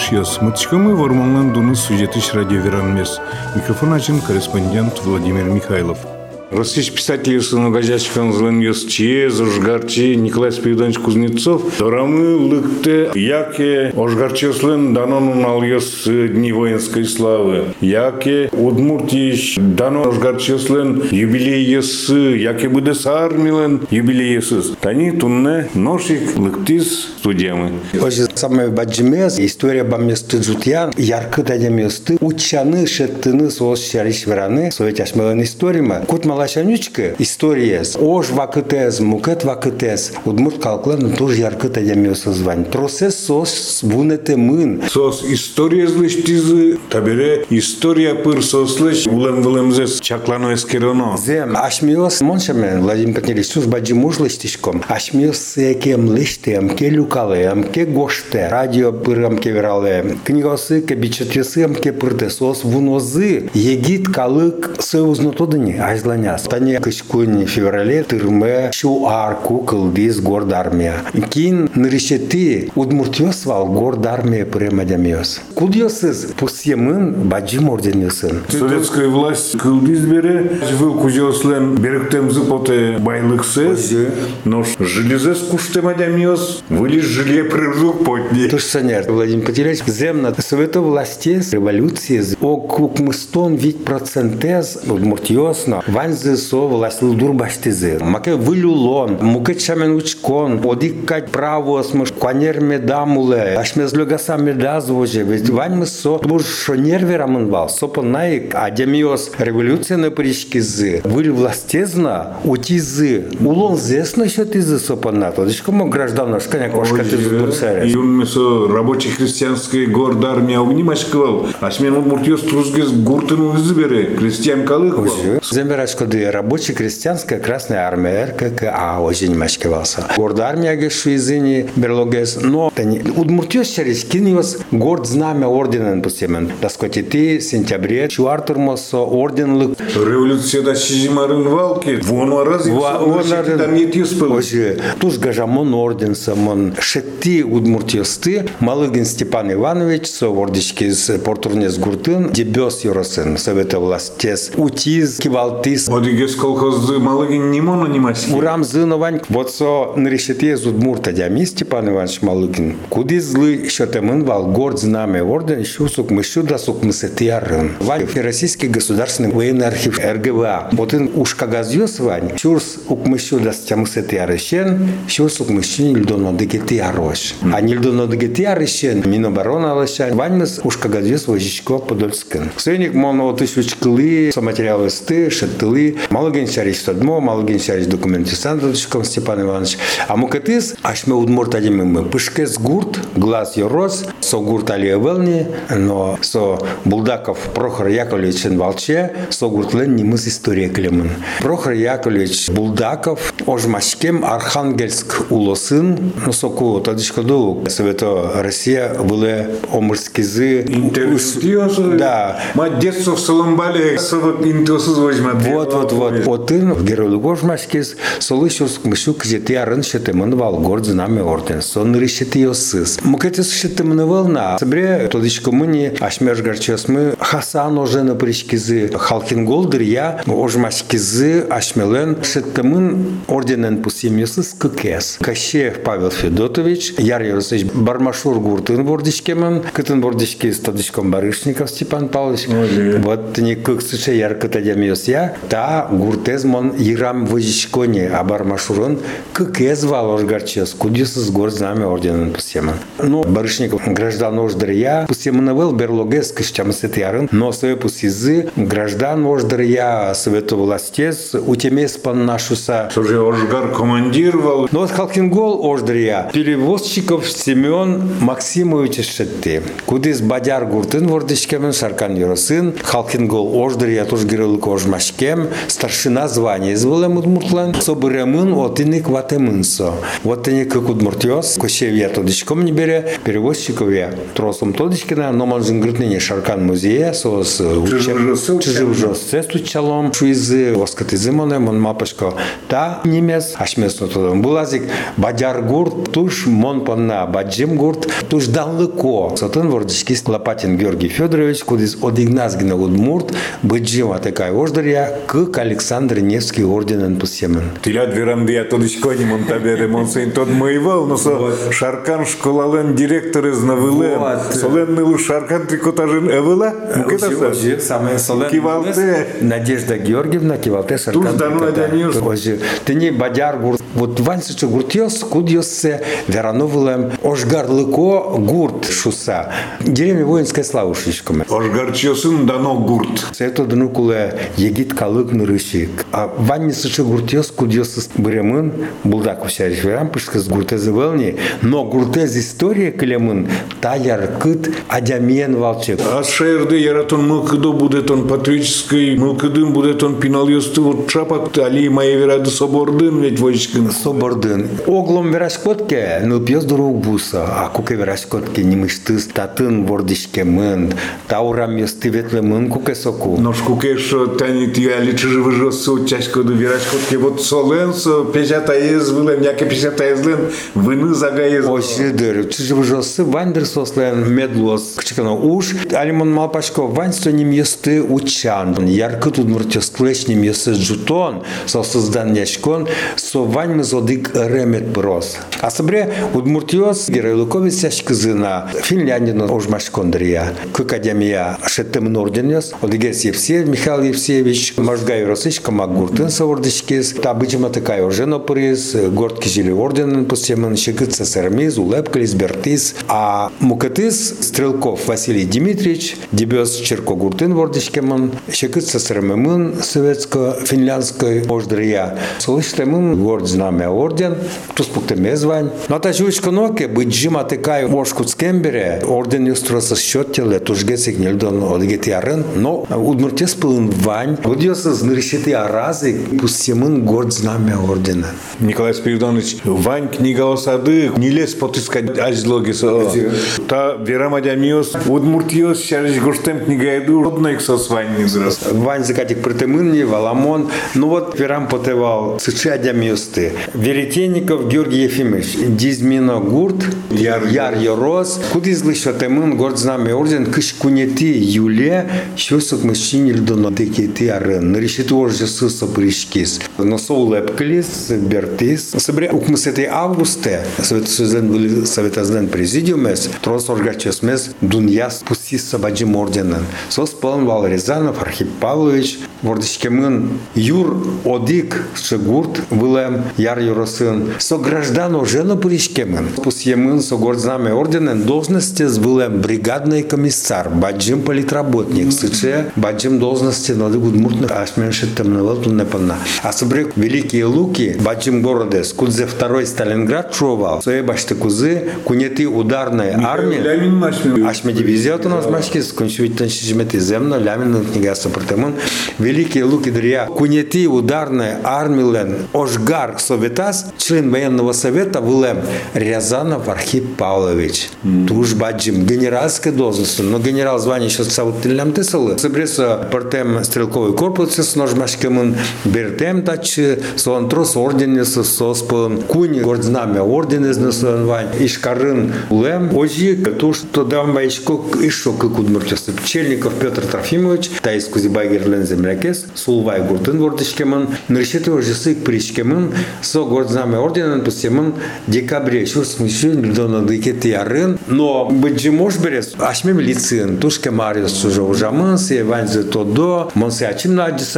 шиос. Мытышкамы вормонлан дуны сюжетыш радиоверанмес. Микрофон ачын корреспондент Владимир Михайлов. Российский писатель Сыногажачкан Зленьос Чиез, Ожгарчи, Николай Спиридонович Кузнецов, Дорамы Лыкте, Яке, Ожгарчеслен Данон Альос Дни воинской славы, Яке, Удмуртич, Данон Ожгарчеслен юбилей ес, Яке Будес Армилен юбилей ес. Тани Тунне Ношик Лыктис студиямы. Оже самое баджимез, история баместы джутьян, ярко тадеместы, учаны шеттыны соос шариш вераны, совет ашмалан историма. Кут малашанючка история, ож вакытез, мукет вакытез, удмурт калклан тоже ярко тадеместы звань. Процесс сос вунете мын. Сос история злыш тизы, табере история пыр сослыш, улем вылемзес чаклано эскероно. Зем, ашмиос моншамен, Владимир Петрович, сус баджимуж лыштишком. Ашмиос екем лыштем, келю калем, ке гоште, радио пырам ке верале, книгасы ке бичетесым ке пыртесос вунозы, егит калык союзно тодыни, айзланяс. Тане кышкуни феврале тырме шу арку кылдиз горд армия. Кин ныришети удмуртиос вал горд армия пыремадямиос. Кудиосыз пусьемын баджим орденесын. Советская власть кылдиз бере, выл кузеослен беректемзы поте байлыксыз, но железес куштемадямиос, вылез жилье прыжу потни. Что нет, Владимир Петрович, земна совета власти революции, о кукмыстон вид процентез, удмуртиосно, ванзы со власть лдур баштизы. Маке вылюлон, муке чамен учкон, одикать право смыш, кванер медамуле, ашмез легаса медазвоже, ведь вань мы со, бур шо нервера мынвал, сопо наик, адемиос революция на пришкизы, выль властезна, утизы, улон зесно еще тизы сопо на то, кому граждан, шканя кошка ты И он месо рабочий христианский город армия огнимашкывал, а смен удмуртиос трузгез гуртын узбере, крестьян калыхвал. Земерачко ды рабочая крестьянская красная армия РККА очень мачкивался. Горд армия гешу изыни берлогес, но тани удмуртиос через киниос горд знамя орденен. Таскоти ты сентябре чуартер мосо орден лык. Революция да шизимарын валки, вон раз там не тиспыл. Оже, туз гажамон орден самон шетти удмуртиосты Малыгин Степан Иванович Совордички из Портурнес Гуртын дебес юросын совета властес утиз кивалтис Одигес колхозы Малыгин не моно не маси. Урам зыновань вот со нарешете из удмурта дями Степан Иванович Малыгин. Куди злы щетемын вал горд знамя орден щусук мыщу да сук мысетиарын вань Российский государственный военный архив РГВА вот ин ушка газьёс вань щурс ук мыщу да стямысетиарыщен щурс ук мыщу льдоно дегетиарош а нильдоно дегетиарыщен Миноборона алышан ваньмыз ушка газьёс вожичко подольскын. Сыник моно тысячкылы со материалы сты шеттылы малыген шариш содмо малыген шариш документы сандочком Степан Иванович. А мукатыс ашме удмурт адимы пышкес гурт глаз йорос со гурт алия велни но со Булдаков Прохор Яковлевич Волче со лен немыз история клемын Прохор Яковлевич Булдаков ожмашкем Архангельск улосын но соку тадышкаду Совето Россия были омырскизы Интервью да. Мать детство в Соломбале совок интосыз возьмет. Вот, вот, вот. Отын в Геролугош машкес, солышус мышу кзети арын шетемын вал горд знаме орден, сон ришети йосыз. Мукетес шетемын волна. Собре тодичко мыни ашмеш гарчес мы хасан уже на пришкизы халкин голдыр я ожмашкизы ашмелен шетемын орденен пусим йосыз кыкес. Кащеев Павел Федотович, Яр Яросович Бармашур Гуртын бордичкемын, кытын бордички стадичком Барышников Степан Павлович. Вот не слушай ярко тадямиос я, та гуртез мон ирам а бармашурон как я звал оргарчес, с гор знамя орденен пусема. Ну, Барышников граждан ождыр я, пусема навел берлогес кыштам сетярын, но свое пусизы граждан ождыр я совету властес, утемес пан нашуса. Уже Ожгар командировал. Но вот Халкингол ождыр я, перевозчиков Семен Максимович Шетти, кудис бадяр гуртын вордичкемен шаркан юросын, Халкингол ождыр я тоже герылык ожмашкем, старшина звания изволем удмуртлан, собыремын отыник ватемынсо. Вот они как удмуртиос, кощевья тодичком не бере, перевозчиковья тросом тодичкина, но man жингрутныне шаркан музея, сос чижив жосце стучалом, шуизы, воскаты зимоне, мон мапашко, та немес, ашмесно тодом. Булазик, бадяр гурт, туш мон понна, баджим гурт, туш далеко. Сотын вордички Лопатин Георгий Федорович, кудис одигназгина удмурт, баджим атакай ождаря, к Александр Невский орденен пусемен. Тилят веранды не монтабере, монсейн тот моевал, но со шаркан школален директор из навылен. Солен нылу шаркан трикотажен эвела? Самое соленное. Кивалте. Надежда Георгиевна, кивалте шаркан. Туш дану адяньюс. Ожи, ты не бадяр гурт. Вот вансычы гуртьос, кудьоссе, верановылем, ожгарлыко гурт шуса. Деревня воинская шишками. Ожгарчиосын дано гурт. Это днукуле егит калык нырышик. А ванни сычы гуртьос, кудьос бремын, булдак усяриш верам, пышкас гуртезы велни, но гуртез история клемын, таяр кыт, адямен валчек. А шерды яратон мылкыдо будет он патриотической, мылкыдым будет он пинальёсты вот чапак, али мои верады собордын ведь войскин. Собордын. Оглом верашкотке, ну пьес дуру буса, а куке верашкотке не мыштыз, татын вордишке мын, таурам ёсты ветле мын куке соку. Но шкуке, что тани ти али чижи выжосу, чашко до верашкотке вот соленсо, печата ез вылем, яке печата езлен, выны загаез. Ошидыр, чижи выжосы, вандер сослен медлос, кчикано уж, алимон малпашко, вань со ним ёсты учан, ярко тут мртёс клешним ёсты джутон, со создан яшкон, со вань мы зодык ремет брос. А собре удмуртиос геройлуковец яшкызына, финляндин ожмашкондрия, к академия шеттем орденес, одигес Евсеев Михаил Евсеевич, Гайросыч, Камак Гуртын Саурдышкес, Табычима такая Оржен Опырис, Горд Кижили Орден Пустеман, Шикыт Сасармиз, Улепкалис, Бертис, а Мукатыс Стрелков Василий Дмитриевич, Дебес Черкогуртын Вордышкеман, Шикыт Сасармимын Советско-финляндской Мождрия, Слышитамын Горд Знамя Орден, Туспуктеме звань. Ната Жучка Ноке, Быджима такая Оршкут Скембере, Орден Юстросас Счеттеле, Тужгесик Нильдон Одгетиарен, но Удмуртес Пылын Вань, Удьесас знырщити аразы, пустемын горд знамя ордена. Николай Спиридонович, Вань книга осады, не лез потыскать азлогис. Та верама дямиос, удмуртиос, шариш гурштем книга еду, родно их со свань не взрос. Вань закатик притемынни, Валамон, ну вот верам потевал, сыча дямиосты. Веретенников Георгий Ефимович, Дизмино Гурт, Яр, Яр Йорос, кудизлы шотемын, горд знамя орден, кыш кунети Юле, щосок мужчине льдоно декети арен, Но соулеп клис, бертис. Собре укмысети августе, Советсоюзен Советозден президиумес, трос оргачесмес, дуньяс пустис сабаджим орденен. Сос полон Вал Рязанов, Архип Павлович, вордышкемын, Юр Одик, Шегурт, Вылем, Яр Юросын, со граждану жена пришкемын. Пусьемын, со гордзнаме орденен, должности с Вылем бригадный комиссар, баджим политработник, сыче, баджим должности надо гудмуртных, ашменши темновал туннепанна. А собре Великие Луки, баджим городес, кудзе второй Сталинград шувал, свои башты кузы, кунеты ударной армии. Ашме дивизия от нас машки с кончуитан шижмети земно, лямин книга сопротемон. Великие луки дрия. Кунети ударная армилен Ошгар Советас, член военного совета Вылем Рязанов Архип Павлович. Туж баджим генеральской должности, но генерал звание еще саутылям тесалы. Собреса партем стрелковый корпус Тексис ножмашкемын бертем тачы, сонтрос орденесы соспын, куни ординаме орденезны сынвань, ишкарын улем, ожи туш тодам вайшкок ишо кыкудмурчасы. Пчельников Петр Трофимович, тайс кузибагерлен землякес, сулвай гуртын гордышкемын, нырщиты ожисы причкемын, со гординаме орденен пусемын декабре, шур смыщын людона дыкет ярын, но быджи мож берес, ашме милицин, тушке мариус уже ужамын, се Иван Зетодо, монсеачим на Адис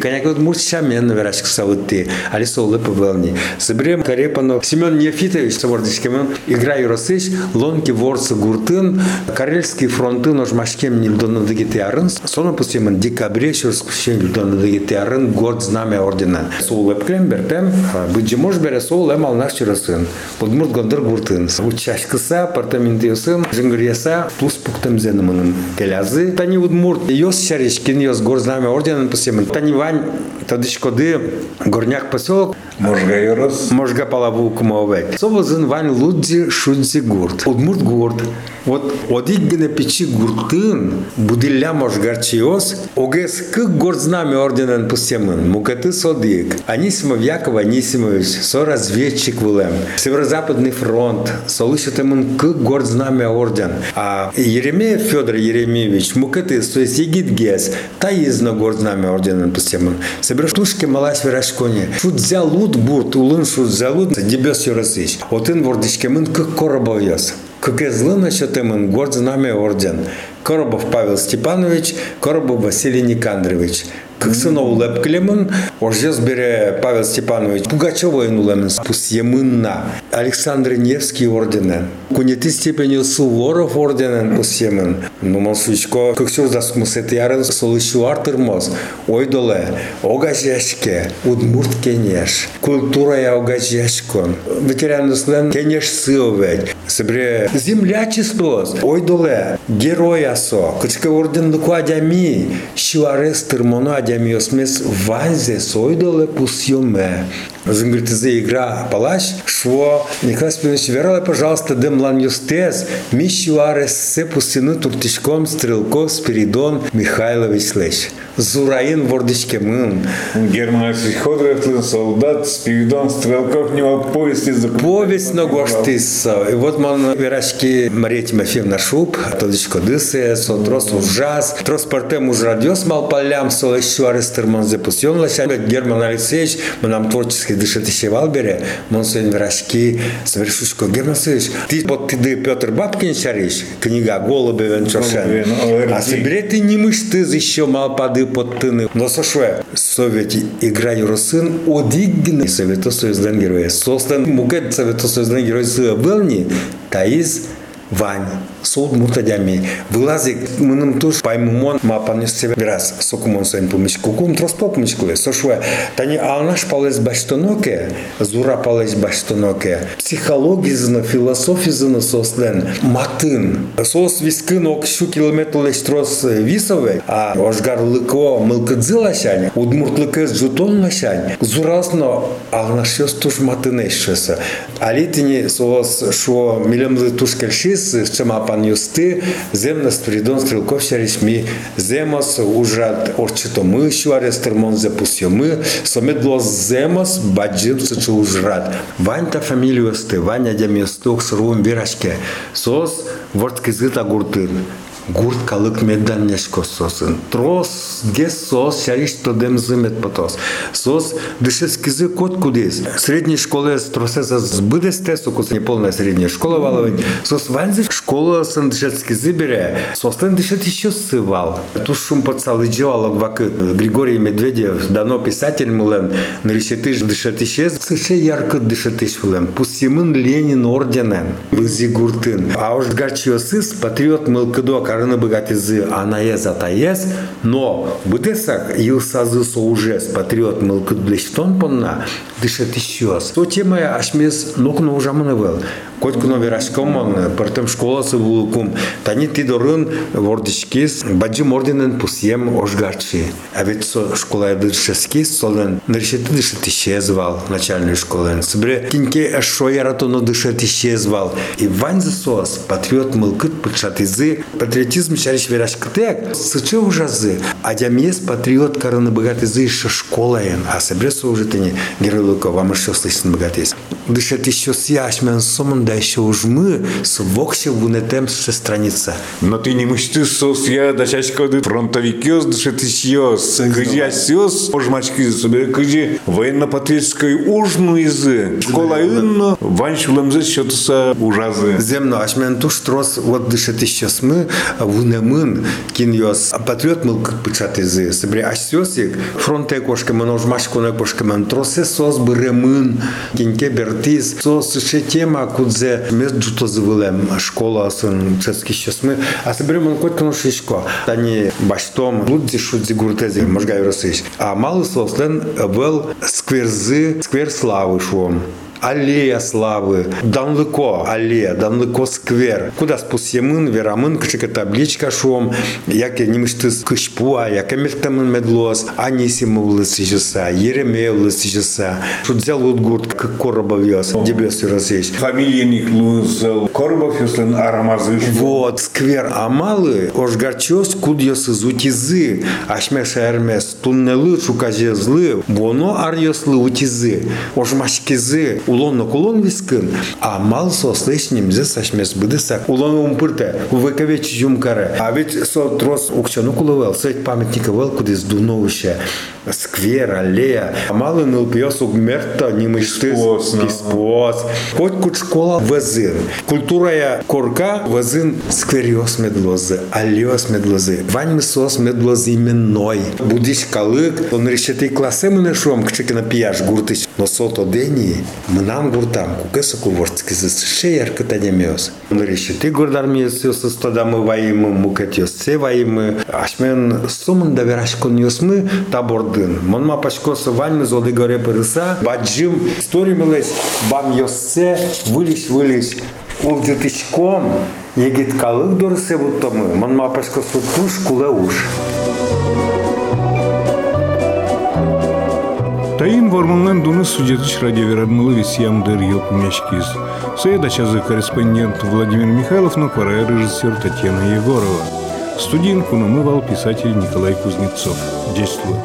коняк вот мурсиshaмен верашк савутти. Али солы повелни соберем карепано Семен Нефитович савордышкемын игра юросыш лонки ворсы гуртын. Карельский фронты ножмашкем нильдона дигити арын соны пусемын декабре шурскушен нильдона дигити арын горд знамя ордена. Сол лепклем бертем быджи мож бере сол лем ал наш чырасын подмурт гондыр гуртын. Учашкыса апартаментиосын жингырьяса тус пуктем зенымынын келязы тани удмурт. Йос шаришкин йос горд знамя орденын пусемын тани вань тоді шкоди горняк поселок Можга Йорос. Можга палаву кумовек. Совозын вань лудзи шудзи гурт. Удмурт гурт. Вот одик гене печи гуртын будилля можгарчиос огес кык гордзнами орденен пустемын. Мукаты содик. Анисимов Яков Анисимович, со разведчик вулем. Северо-западный фронт. Солышитымын кык гордзнами орден. А Еремеев Федор Еремеевич, мукаты, то есть Егит Гес, таизно гордзнами орденен пустемын. Тушки малась вирашконе. Шут взял лут бурт, улын шут взял лут, дебес юрасыч. Отын вордичкемын кык коробовьёс. Кокезлына Чотемын горд знамя орден. Коробов Павел Степанович, Коробов Василий Никандрович Кыксынов лепкілемін, оржез бере Павел Степанович Пугачева инулемін пусьемынна. Александр Невский орденен. Кунети степенью Суворов орденен пусьемын. Ну, мансучко, кыксюр засмысет ярын солышу артырмоз. Ойдоле, огажешке, удмурт кенеш. Культура я огажешкон. Ветераныслен кенеш сылвет. Себре землячествос. Ойдоле, героясо. Кычка орден лукуадями. Шуарес gemiyoruz. Biz vazgeçoydu le pusiyum ve сойдоле пусьеме. Зингритизе игра палач, шво Николай Спинович верала, пожалуйста, демлан юстес, мищуарес се пустины туртичком Стрелков Спиридон Михайлович Лещ. Зураин вордичке мын. Герман Ходрефлин, солдат, Спиридон, Стрелков, не повесть из Повесть на гоштиса. И вот ман верашки Мария Тимофеевна Шуб, тодичко дысе, сотрос ужас, трос партем уж радиос мал полям, сол еще арестырман запустен лося. Герман Алексеевич, мы нам творчески дышит еще в Албере, мон сын верашки, совершушко. Герман Алексеевич, ты вот ты Петр Бабкин шаришь, книга Голубы Венчошен. А собери ты не мышь ты еще мал пады под тыны. Но сошве, совете играю росин, одигны Совето Союздан героя. Состан мукет Совето Союздан героя сыабылни, таиз Вань, суд муртадями. Вылазик, мыным туш себе раз сокумон соин помич кукум троспо помич куле. Сошуе, тани алнаш палес баштоноке, зура палес баштоноке. Философия зна сослен. Матын. Сос вискын ок шу километр лештрос висове, а ошгар лыко мылкыдзы лашань, удмурт лыкыз жутон лашань. Зурасно алнашёс туш матынешшеса. Алитини сос шо милемлы туш кельшис з чима пан юсти, земна спридон стрілков річмі, земос ужат орчитоми, що арестермон запусьоми, сомедло земос баджим сочу ужрат. Вань та фамілію ости, Ваня дямісток сырвым вирашке, сос ворткизыта гуртын. Гурт калык меддан нешко сосын. Трос, гес сос, шариш то дем зымет потос. Сос, дышес кизы кот кудес. Средней школе тросеса сбыдес тесу, кус неполная средняя школа валовать. Сос ванзи школа сын дышес кизы бере. Сос тен дышет еще сывал. Ту шум подсал и джевал вакы. Григорий Медведев, дано писатель мулен, нарисетыш дышет исчез. Сыше ярко дышет ишвулен. Пусимын Ленин орденен. Вылзи гуртын. А уж гачиосыс, патриот мылкыдок, карыны богатызы анаез атаез, но бытесак илсазы соужес патриот мылкыт блештон понна дышет еще. То тема ашмес нокно ужамыны был. Котькуно верашкомон, партем школасы вулкум. Тани тидорын вордичкис, баджим орденен пусьем ошгарчи. А ведь со школа дышескис, солен наришеты дышет исчезвал начальной школы. Собре киньке шояратоно дышет исчезвал. И вань засос, патриот мылкыт патшатызы, патриотизм шариш верашкытек, сычы ужазы. А дямес патриот караны богатызы еще школаен, а собре соужитыни геройлыко вам еще слышно богатыз. Дышет еще сяшмен сомон да еще уж мы с воксе вунетем со страница. Но ты не мечты сос я да чачка ды фронтовикёс дышет исьёс. Кыжи асёс, ожмачки себе кыжи военно-патриотской ужну изы. Школа инно, ванш влемзе счетуса ужазы. Земно, ашмен туш трос, вот дышет еще мы, вунемын, кин йос, патриот мыл пычат изы. Собре асёсик, фронте кошка мен ожмачку на кошка мен тросе сос бремын, киньке бертиз, сос ще тема кудзе мест джуто завылем, школа сын цецки сейчас мы, а собре мен кот кано шишко. Тани баштом, лудзи шудзи гуртези, можгай росыш. А малый сослен был скверзы, сквер славы швом. Аллея славы, данлыко аллея, данлыко сквер. Куда спусемын, верамын, кычыка табличка шом, яке немыштыз кышпуа, яке мертамын медлос, анисим улысы жаса, ереме улысы жаса. Шудзел удгурт, как коробов вез, дебес Расеевич. Фамилияник лузел, Коробов юслен арамазыш. Вот, сквер амалы, ошгарчос куд йосызутизы, ашмеш эрмес, туннелы шуказезлы, боно ар йослы утизы, ошмашкизы, улонно кулон вискын, а мал сослышнемзе сашмес быдыса, улон умпырте, увековеч юмкаре, а ведь со трос укчану куловел, сеть памятника вел, кудис дуновище, сквер, аллея, а малы нылпьос угмерта, немыштыз, Писпос, ну. писпос, хоть кут школа везин, культурая корка везин сквериос медлозы, аллиос медлозы, вань сос медлозы именной, будиш калык, он решетей классе мене шом, кчеки на пияж гуртыч, но сото дени, мнам гуртам, кукеса куворцки зыс, шеяр катанемиос. Он решетей гурдармиес йос стадамы ваимы, ашмен сумын давераш кон йосмы табордын. Монма пашкосы вань зоды горе пырыса, баджим, история милес, бам йоссе, вылиш, вылиш, ул дютичком, егит калык дорсе буттомы, монма пашкосы туш куле Тайын ворманлан дуны судетыч радиоверадмылы висьямдыр ёп мешкиз. Соедачазы корреспондент Владимир Михайлов, но пора режиссер Татьяна Егорова. Студент кунамывал писатель Николай Кузнецов. Действует.